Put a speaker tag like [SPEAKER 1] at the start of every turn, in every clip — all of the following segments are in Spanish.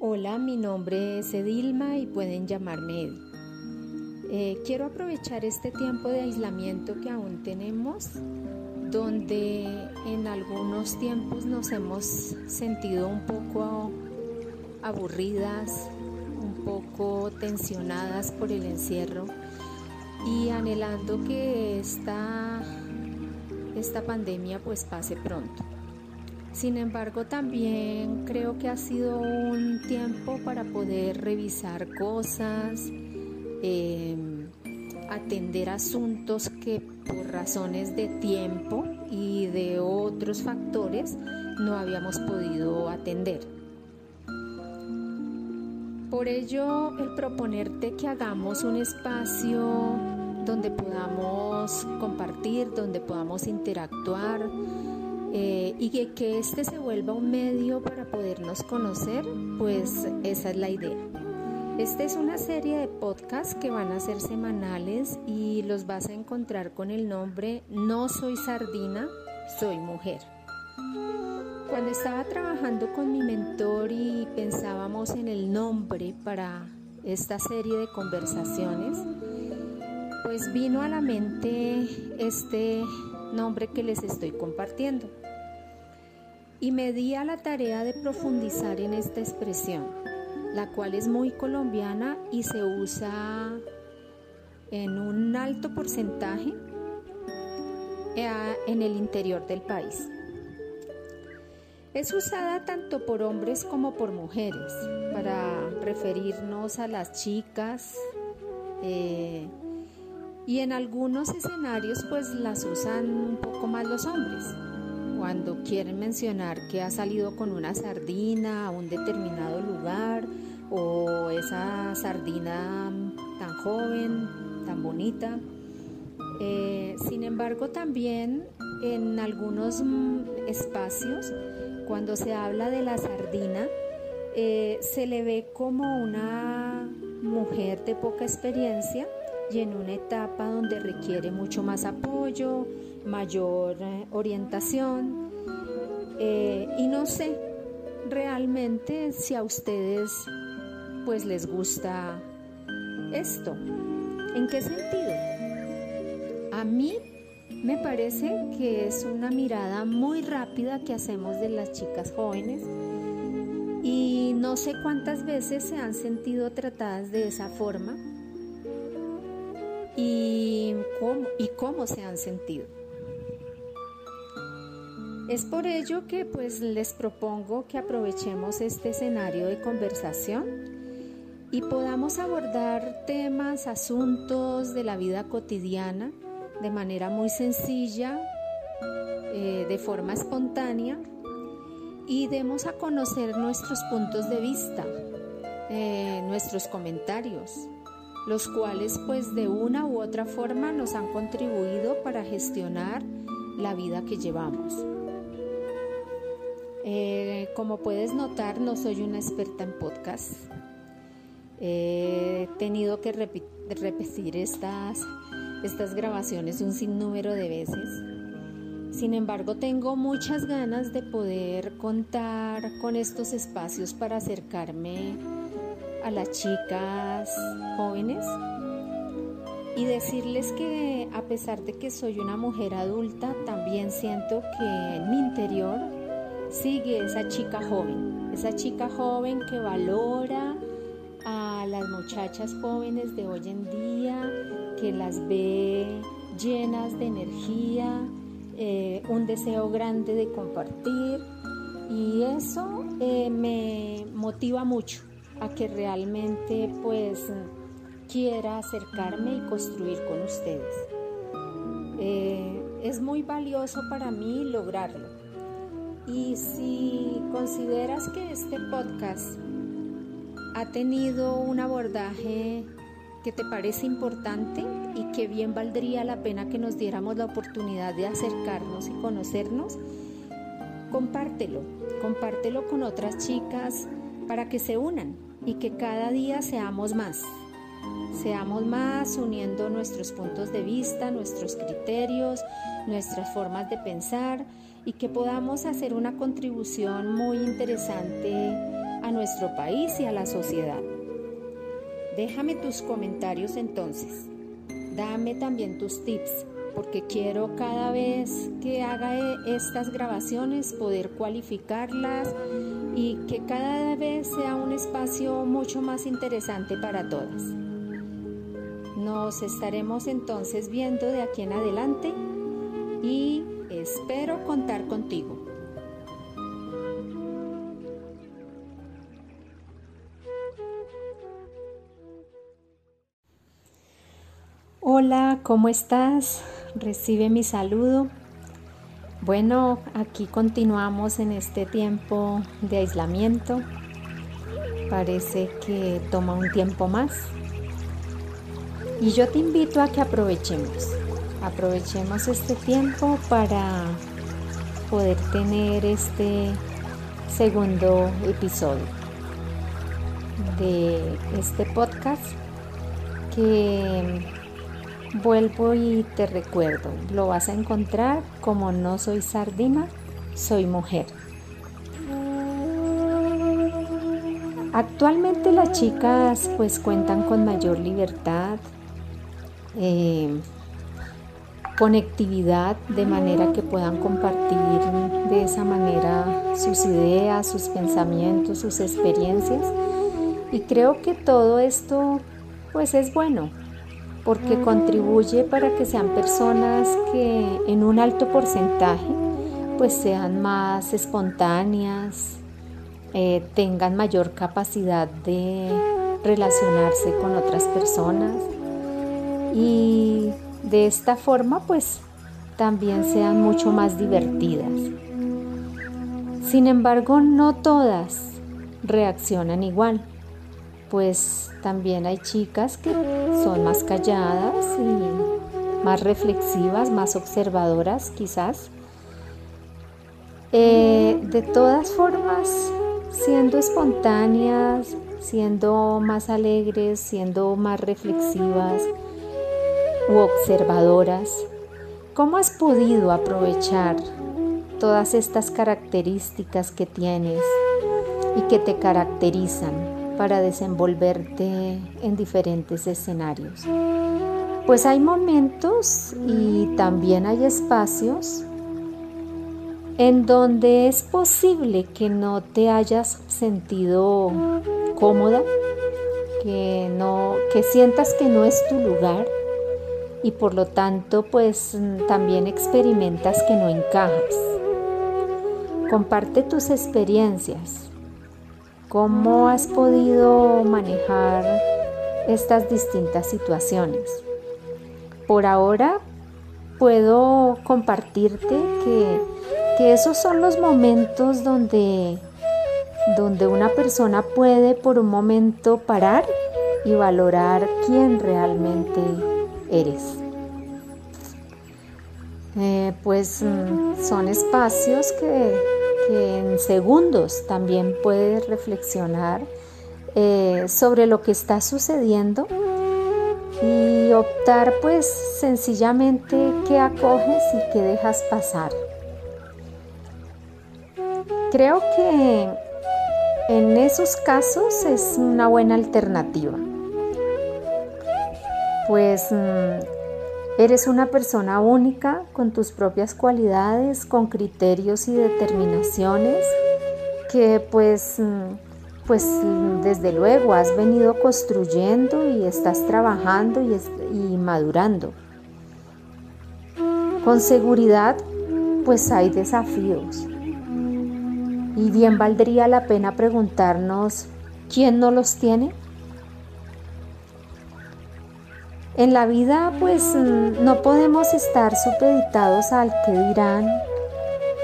[SPEAKER 1] Hola, mi nombre es Edilma y pueden llamarme Edi. Eh, quiero aprovechar este tiempo de aislamiento que aún tenemos, donde en algunos tiempos nos hemos sentido un poco aburridas, un poco tensionadas por el encierro y anhelando que esta, esta pandemia pues pase pronto. Sin embargo, también creo que ha sido un tiempo para poder revisar cosas, em, atender asuntos que por razones de tiempo y de otros factores no habíamos podido atender. Por ello, el proponerte que hagamos un espacio donde podamos compartir, donde podamos interactuar, eh, y que, que este se vuelva un medio para podernos conocer, pues esa es la idea. Esta es una serie de podcasts que van a ser semanales y los vas a encontrar con el nombre No soy sardina, soy mujer. Cuando estaba trabajando con mi mentor y pensábamos en el nombre para esta serie de conversaciones, pues vino a la mente este nombre que les estoy compartiendo. Y me di a la tarea de profundizar en esta expresión, la cual es muy colombiana y se usa en un alto porcentaje eh, en el interior del país. Es usada tanto por hombres como por mujeres para referirnos a las chicas, eh, y en algunos escenarios pues las usan un poco más los hombres. Cuando quieren mencionar que ha salido con una sardina a un determinado lugar o esa sardina tan joven, tan bonita. Eh, sin embargo también en algunos espacios cuando se habla de la sardina eh, se le ve como una mujer de poca experiencia y en una etapa donde requiere mucho más apoyo, mayor eh, orientación. Eh, y no sé realmente si a ustedes pues les gusta esto. ¿En qué sentido? A mí me parece que es una mirada muy rápida que hacemos de las chicas jóvenes y no sé cuántas veces se han sentido tratadas de esa forma y cómo, y cómo se han sentido. Es por ello que pues les propongo que aprovechemos este escenario de conversación y podamos abordar temas, asuntos de la vida cotidiana de manera muy sencilla, eh, de forma espontánea y demos a conocer nuestros puntos de vista, eh, nuestros comentarios, los cuales pues de una u otra forma nos han contribuido para gestionar la vida que llevamos. Eh, como puedes notar, no soy una experta en podcast. He tenido que repetir estas, estas grabaciones un sinnúmero de veces. Sin embargo, tengo muchas ganas de poder contar con estos espacios para acercarme a las chicas jóvenes y decirles que a pesar de que soy una mujer adulta, también siento que en mi interior sigue esa chica joven, esa chica joven que valora a las muchachas jóvenes de hoy en día, que las ve llenas de energía, eh, un deseo grande de compartir y eso eh, me motiva mucho a que realmente pues quiera acercarme y construir con ustedes. Eh, es muy valioso para mí lograrlo. Y si consideras que este podcast ha tenido un abordaje que te parece importante y que bien valdría la pena que nos diéramos la oportunidad de acercarnos y conocernos, compártelo, compártelo con otras chicas para que se unan y que cada día seamos más. Seamos más uniendo nuestros puntos de vista, nuestros criterios, nuestras formas de pensar y que podamos hacer una contribución muy interesante a nuestro país y a la sociedad. Déjame tus comentarios entonces. Dame también tus tips, porque quiero cada vez que haga e, estas grabaciones poder cualificarlas y que cada vez sea un espacio mucho más interesante para todas. Nos estaremos entonces viendo de aquí en adelante y espero contar contigo. Hola, ¿cómo estás? Recibe mi saludo. Bueno, aquí continuamos en este tiempo de aislamiento. Parece que toma un tiempo más. Y yo te invito a que aprovechemos. Aprovechemos este tiempo para poder tener este segundo episodio de este podcast que Vuelvo y te recuerdo, lo vas a encontrar como no soy sardina, soy mujer. Actualmente las chicas pues cuentan con mayor libertad, eh, conectividad de manera que puedan compartir de esa manera sus ideas, sus pensamientos, sus experiencias. Y creo que todo esto pues es bueno, porque contribuye para que sean personas que en un alto porcentaje pues sean más espontáneas, eh, tengan mayor capacidad de relacionarse con otras personas y de esta forma pues también sean mucho más divertidas. Sin embargo, no todas reaccionan igual pues también hay chicas que son más calladas y más reflexivas, más observadoras quizás. Eh, de todas formas, siendo espontáneas, siendo más alegres, siendo más reflexivas u observadoras, ¿cómo has podido aprovechar todas estas características que tienes y que te caracterizan? Para desenvolverte en diferentes escenarios. Pues hay momentos y también hay espacios en donde es posible que no te hayas sentido cómoda, que no que sientas que no es tu lugar y por lo tanto pues también experimentas que no encajas. Comparte tus experiencias, ¿Cómo has podido manejar estas distintas situaciones? Por ahora puedo compartirte que, esos son los momentos donde, donde una persona puede por un momento parar y valorar quién realmente eres. Eh, pues mm, son espacios que, en segundos también puedes reflexionar eh, sobre lo que está sucediendo y optar pues sencillamente qué acoges y qué dejas pasar. Creo que en esos casos es una buena alternativa. Pues mm, Eres una persona única con tus propias cualidades, con criterios y determinaciones que pues, mm, pues desde luego has venido construyendo y estás trabajando y, y madurando. Con seguridad pues hay desafíos y bien valdría la pena preguntarnos quién no los tiene. En la vida pues mm, no podemos estar supeditados al que dirán,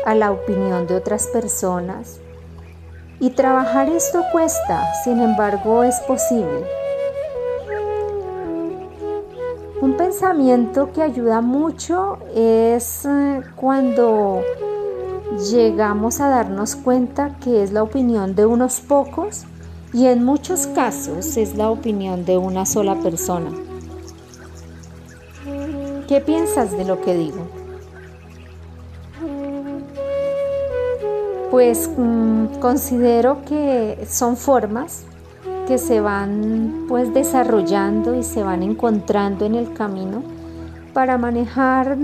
[SPEAKER 1] a la opinión de otras personas. Y trabajar esto cuesta, sin embargo es posible. Un pensamiento que ayuda mucho es eh, cuando llegamos a darnos cuenta que es la opinión de unos pocos y en muchos casos es la opinión de una sola persona. ¿Qué piensas de lo que digo? pues mm, considero que son formas que se van pues desarrollando y se van encontrando en el camino para manejar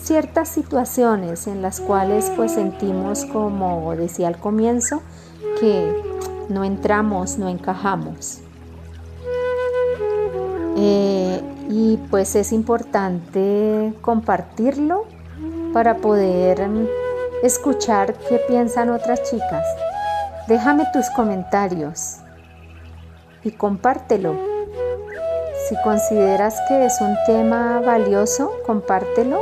[SPEAKER 1] ciertas situaciones en las cuales pues sentimos como decía al comienzo que no entramos, no encajamos. Eh, y pues es importante compartirlo para poder escuchar qué piensan otras chicas. Déjame tus comentarios y compártelo. Si consideras que es un tema valioso, compártelo,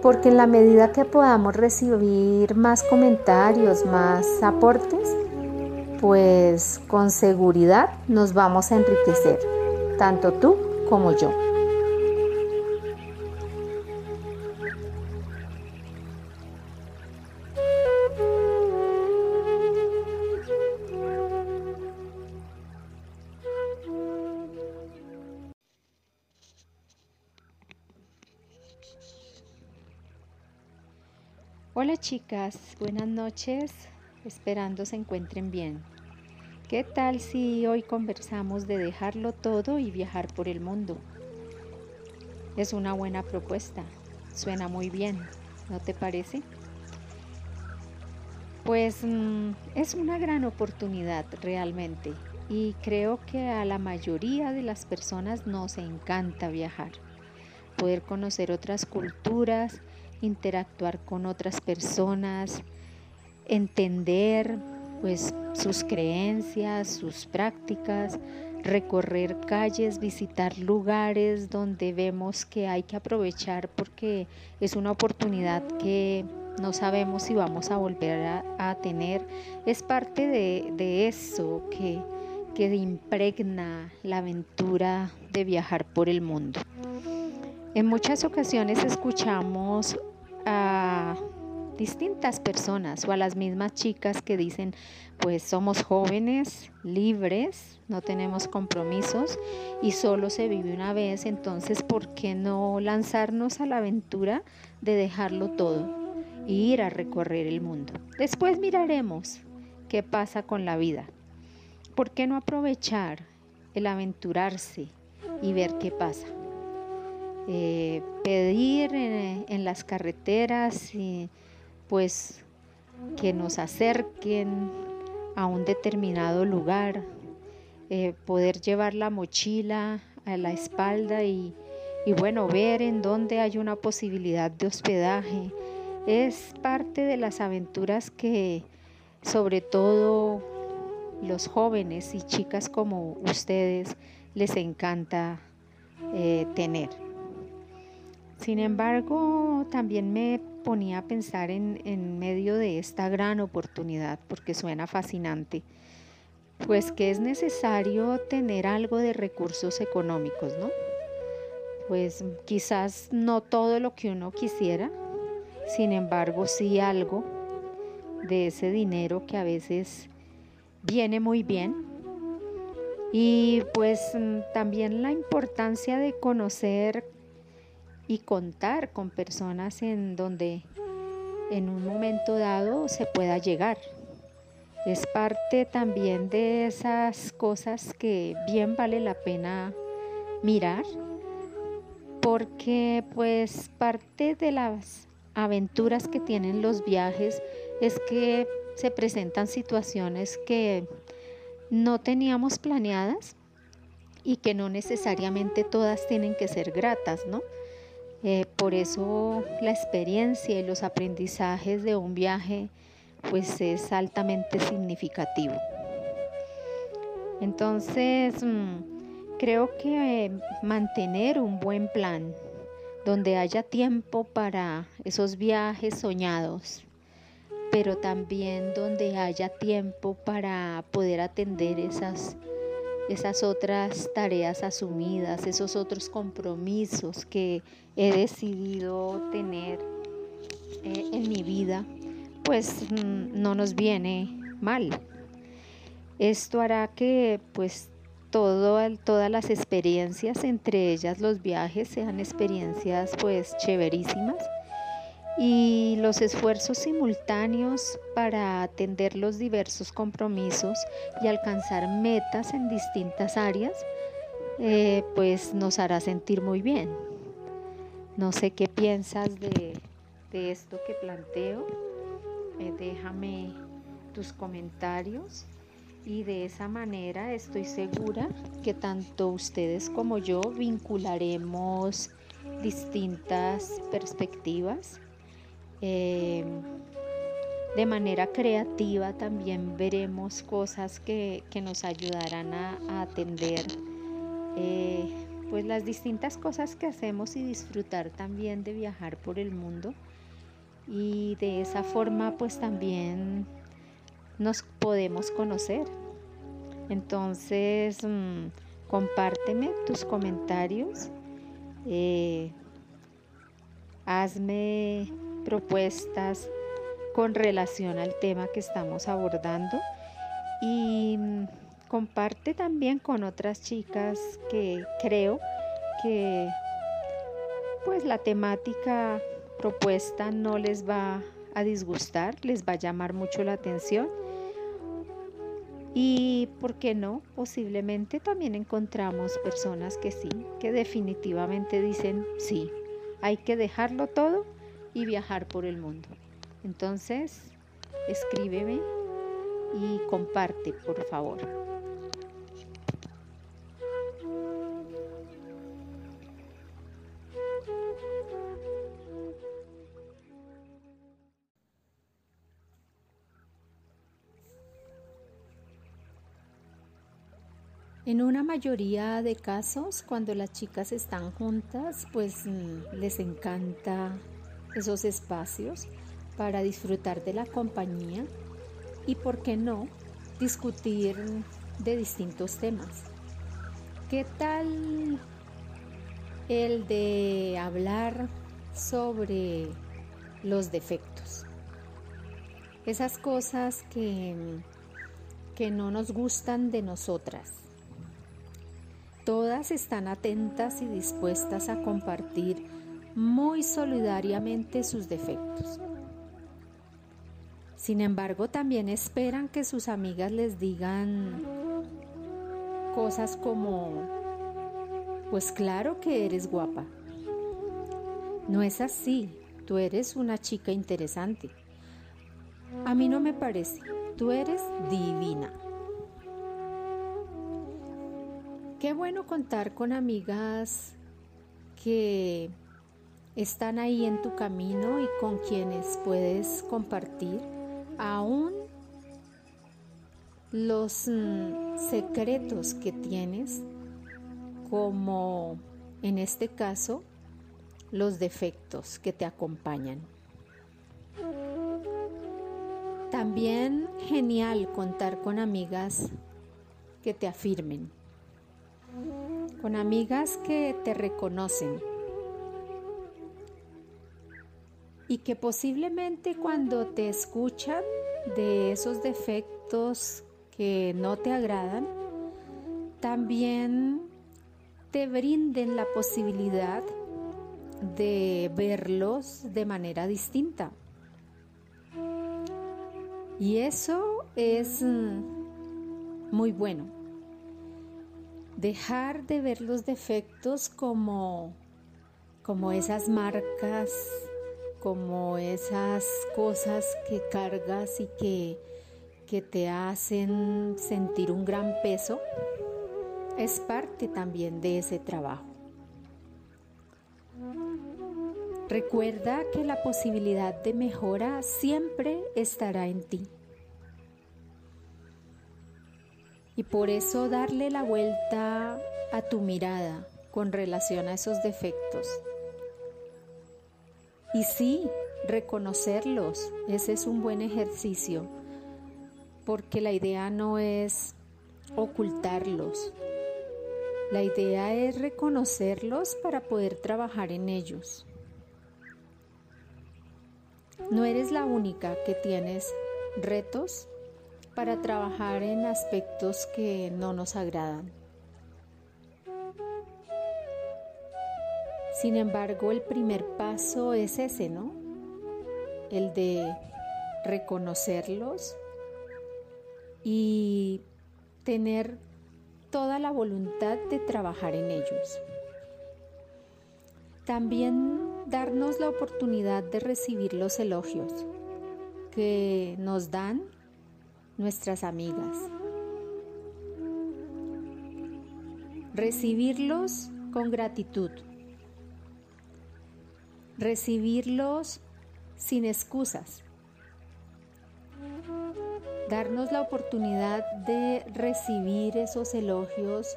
[SPEAKER 1] porque en la medida que podamos recibir más comentarios, más aportes, pues con seguridad nos vamos a enriquecer, tanto tú como yo. Hola chicas, buenas noches, esperando se encuentren bien. ¿Qué tal si hoy conversamos de dejarlo todo y viajar por el mundo? Es una buena propuesta, suena muy bien, ¿no te parece? Pues mm, es una gran oportunidad realmente y creo que a la mayoría de las personas nos encanta viajar, poder conocer otras culturas, interactuar con otras personas, entender pues sus creencias, sus prácticas, recorrer calles, visitar lugares donde vemos que hay que aprovechar porque es una oportunidad que no sabemos si vamos a volver a, tener. Es parte de, de eso que, que impregna la aventura de viajar por el mundo. En muchas ocasiones escuchamos a distintas personas o a las mismas chicas que dicen, pues somos jóvenes, libres, no tenemos compromisos y solo se vive una vez, entonces ¿por qué no lanzarnos a la aventura de dejarlo todo e ir a recorrer el mundo? Después miraremos qué pasa con la vida. ¿Por qué no aprovechar el aventurarse y ver qué pasa? Eh, pedir en, las carreteras y pues que nos acerquen a un determinado lugar, eh, poder llevar la mochila a la espalda y, y bueno, ver en dónde hay una posibilidad de hospedaje. Es parte de las aventuras que sobre todo los jóvenes y chicas como ustedes les encanta eh, tener. Sin embargo, también me ponía a pensar en, medio de esta gran oportunidad, porque suena fascinante, pues que es necesario tener algo de recursos económicos, ¿no? Pues quizás no todo lo que uno quisiera, sin embargo sí algo de ese dinero que a veces viene muy bien. Y pues también la importancia de conocer y contar con personas en donde en un momento dado se pueda llegar. Es parte también de esas cosas que bien vale la pena mirar porque pues parte de las aventuras que tienen los viajes es que se presentan situaciones que no teníamos planeadas y que no necesariamente todas tienen que ser gratas, ¿no? Eh, por eso la experiencia y los aprendizajes de un viaje pues es altamente significativo. Entonces, mm, creo que eh, mantener un buen plan donde haya tiempo para esos viajes soñados, pero también donde haya tiempo para poder atender esas esas otras tareas asumidas, esos otros compromisos que he decidido tener eh, en mi vida, pues mm, no nos viene mal. Esto hará que pues todo, todas las experiencias, entre ellas los viajes, sean experiencias pues chéverísimas y los esfuerzos simultáneos para atender los diversos compromisos y alcanzar metas en distintas áreas, eh, pues nos hará sentir muy bien. No sé qué piensas de, esto que planteo. Eh, déjame tus comentarios y de esa manera estoy segura que tanto ustedes como yo vincularemos distintas perspectivas. Eh, de manera creativa también veremos cosas que, nos ayudarán a, atender eh, pues las distintas cosas que hacemos y disfrutar también de viajar por el mundo y de esa forma pues también nos podemos conocer. Entonces, mm, compárteme tus comentarios, eh, hazme propuestas con relación al tema que estamos abordando y mm, comparte también con otras chicas que creo que pues la temática propuesta no les va a disgustar, les va a llamar mucho la atención. Y, ¿por qué no? Posiblemente también encontramos personas que sí, que definitivamente dicen, sí, hay que dejarlo todo y viajar por el mundo. Entonces, escríbeme y comparte, por favor. En una mayoría de casos, cuando las chicas están juntas, pues mm, les encanta esos espacios para disfrutar de la compañía y, ¿por qué no?, discutir de distintos temas. ¿Qué tal el de hablar sobre los defectos? Esas cosas que, que no nos gustan de nosotras Todas están atentas y dispuestas a compartir muy solidariamente sus defectos. Sin embargo, también esperan que sus amigas les digan cosas como, pues claro que eres guapa. No es así, tú eres una chica interesante. A mí no me parece, tú eres divina. Qué bueno contar con amigas que están ahí en tu camino y con quienes puedes compartir aún los mm, secretos que tienes, como en este caso los defectos que te acompañan. También genial contar con amigas que te afirmen con amigas que te reconocen y que posiblemente cuando te escuchan de esos defectos que no te agradan, también te brinden la posibilidad de verlos de manera distinta. Y eso es mm, muy bueno dejar de ver los defectos como, como esas marcas, como esas cosas que cargas y que, que te hacen sentir un gran peso, es parte también de ese trabajo. Recuerda que la posibilidad de mejora siempre estará en ti. y por eso darle la vuelta a tu mirada con relación a esos defectos. Y sí, reconocerlos, ese es un buen ejercicio, porque la idea no es ocultarlos, la idea es reconocerlos para poder trabajar en ellos. No eres la única que tienes retos para trabajar en aspectos que no nos agradan. Sin embargo, el primer paso es ese, ¿no? el de reconocerlos y tener toda la voluntad de trabajar en ellos. También darnos la oportunidad de recibir los elogios que nos dan nuestras amigas. Recibirlos con gratitud. Recibirlos sin excusas. Darnos la oportunidad de recibir esos elogios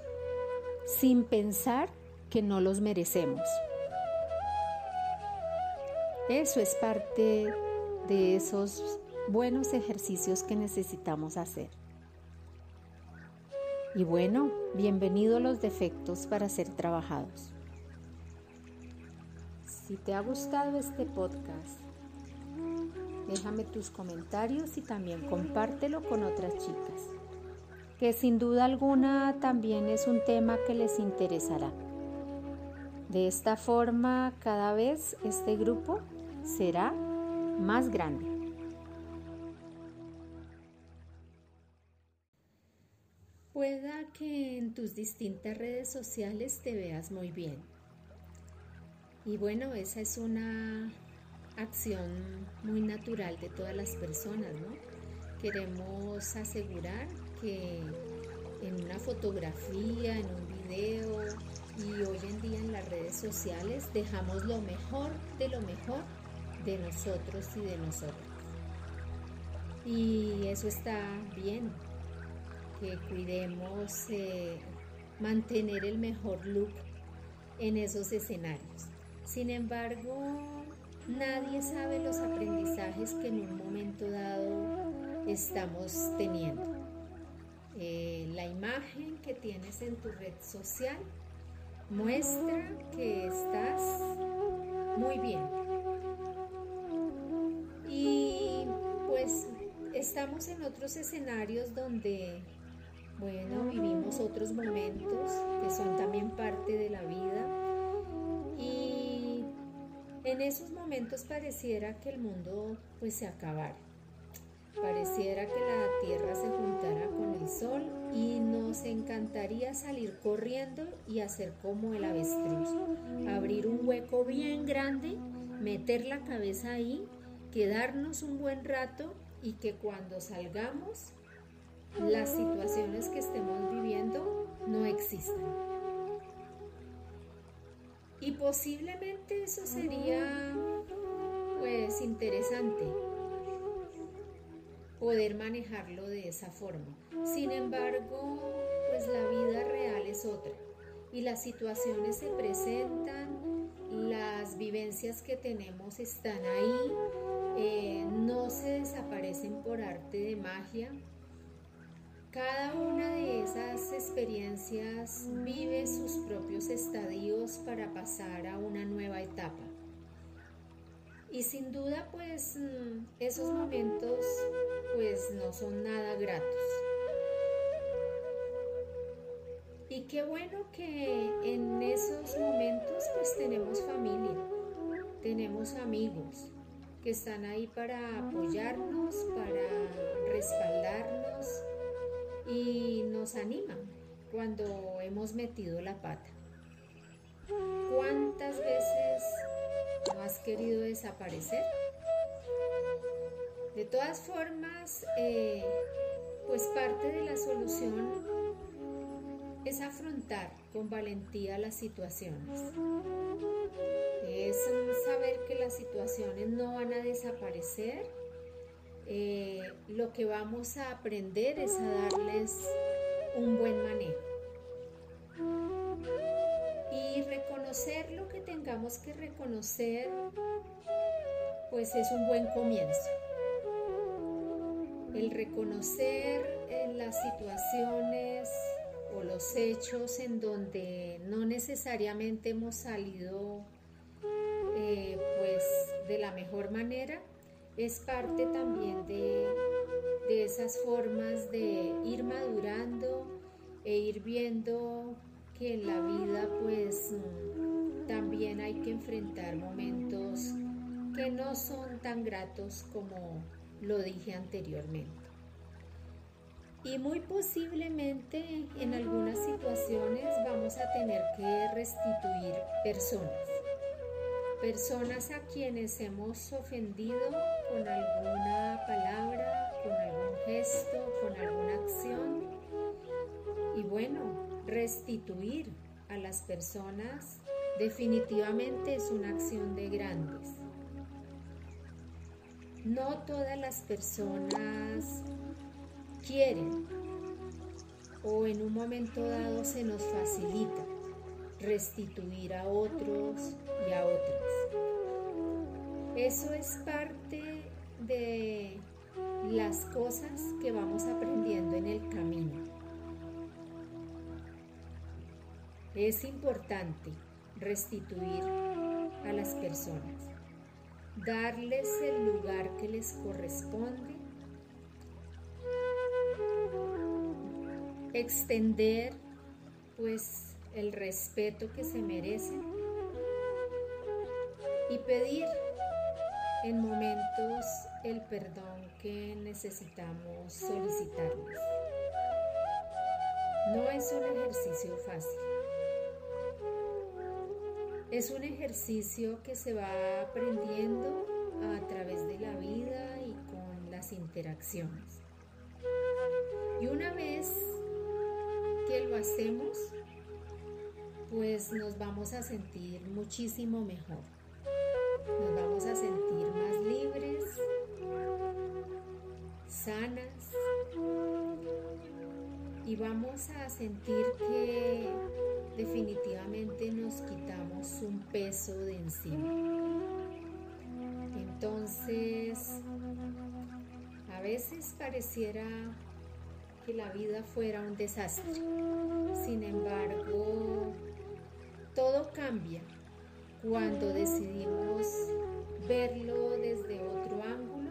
[SPEAKER 1] sin pensar que no los merecemos. Eso es parte de esos buenos ejercicios que necesitamos hacer. Y bueno, bienvenido los defectos para ser trabajados. Si te ha gustado este podcast, déjame tus comentarios y también compártelo con otras chicas, que sin duda alguna también es un tema que les interesará. De esta forma, cada vez este grupo será más grande. Pueda que en tus distintas redes sociales te veas muy bien. Y bueno, esa es una acción muy natural de todas las personas, ¿no? Queremos asegurar que en una fotografía, en un video y hoy en día en las redes sociales dejamos lo mejor de lo mejor de nosotros y de nosotras. Y eso está bien, que cuidemos eh, mantener el mejor look en esos escenarios. Sin embargo, nadie sabe los aprendizajes que en un momento dado estamos teniendo. Eh, la imagen que tienes en tu red social muestra que estás muy bien, estamos en otros escenarios donde, bueno, vivimos otros momentos que son también parte de la vida y en esos momentos pareciera que el mundo pues se acabara. Pareciera que la tierra se juntara con el sol y nos encantaría salir corriendo y hacer como el avestruz, abrir un hueco bien grande, meter la cabeza ahí, quedarnos un buen rato y que cuando salgamos las situaciones que estemos viviendo no existan. Y posiblemente eso sería pues interesante poder manejarlo de esa forma. Sin embargo, pues la vida real es otra y las situaciones se presentan, las vivencias que tenemos están ahí eh, no se desaparecen por arte de magia. Cada una de esas experiencias vive sus propios estadios para pasar a una nueva etapa. Y sin duda, pues mm, esos momentos pues no son nada gratos. Y qué bueno que en esos momentos pues tenemos familia, tenemos amigos, que están ahí para apoyarnos, para respaldarnos y nos animan cuando hemos metido la pata. ¿Cuántas veces no has querido desaparecer? De todas formas, eh, pues parte de la solución es afrontar con valentía las situaciones es saber que las situaciones no van a desaparecer. Eh, lo que vamos a aprender es a darles un buen manejo. Y reconocer lo que tengamos que reconocer, pues es un buen comienzo. El reconocer en las situaciones o los hechos en donde no necesariamente hemos salido eh, pues de la mejor manera es parte también de, de esas formas de ir madurando e ir viendo que en la vida pues también hay que enfrentar momentos que no son tan gratos como lo dije anteriormente. Y muy posiblemente en algunas situaciones vamos a tener que restituir personas. Personas a quienes hemos ofendido con alguna palabra, con algún gesto, con alguna acción. Y bueno, restituir a las personas definitivamente es una acción de grandes. No todas las personas quieren o en un momento dado se nos facilita restituir a otros y a otras. Eso es parte de las cosas que vamos aprendiendo en el camino. Es importante restituir a las personas, darles el lugar que les corresponde, extender pues el respeto que se merecen y pedir en momentos el perdón que necesitamos solicitarles. No es un ejercicio fácil. Es un ejercicio que se va aprendiendo a través de la vida y con las interacciones. Y una vez que lo hacemos, pues nos vamos a sentir muchísimo mejor. Nos vamos a sentir más libres, sanas y vamos a sentir que definitivamente nos quitamos un peso de encima. Entonces, a veces pareciera que la vida fuera un desastre. Sin embargo, todo cambia cuando decidimos verlo desde otro ángulo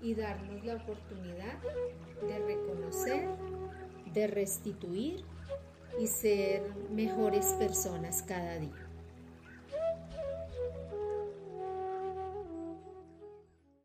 [SPEAKER 1] y darnos la oportunidad de reconocer, de restituir y ser mejores personas cada día.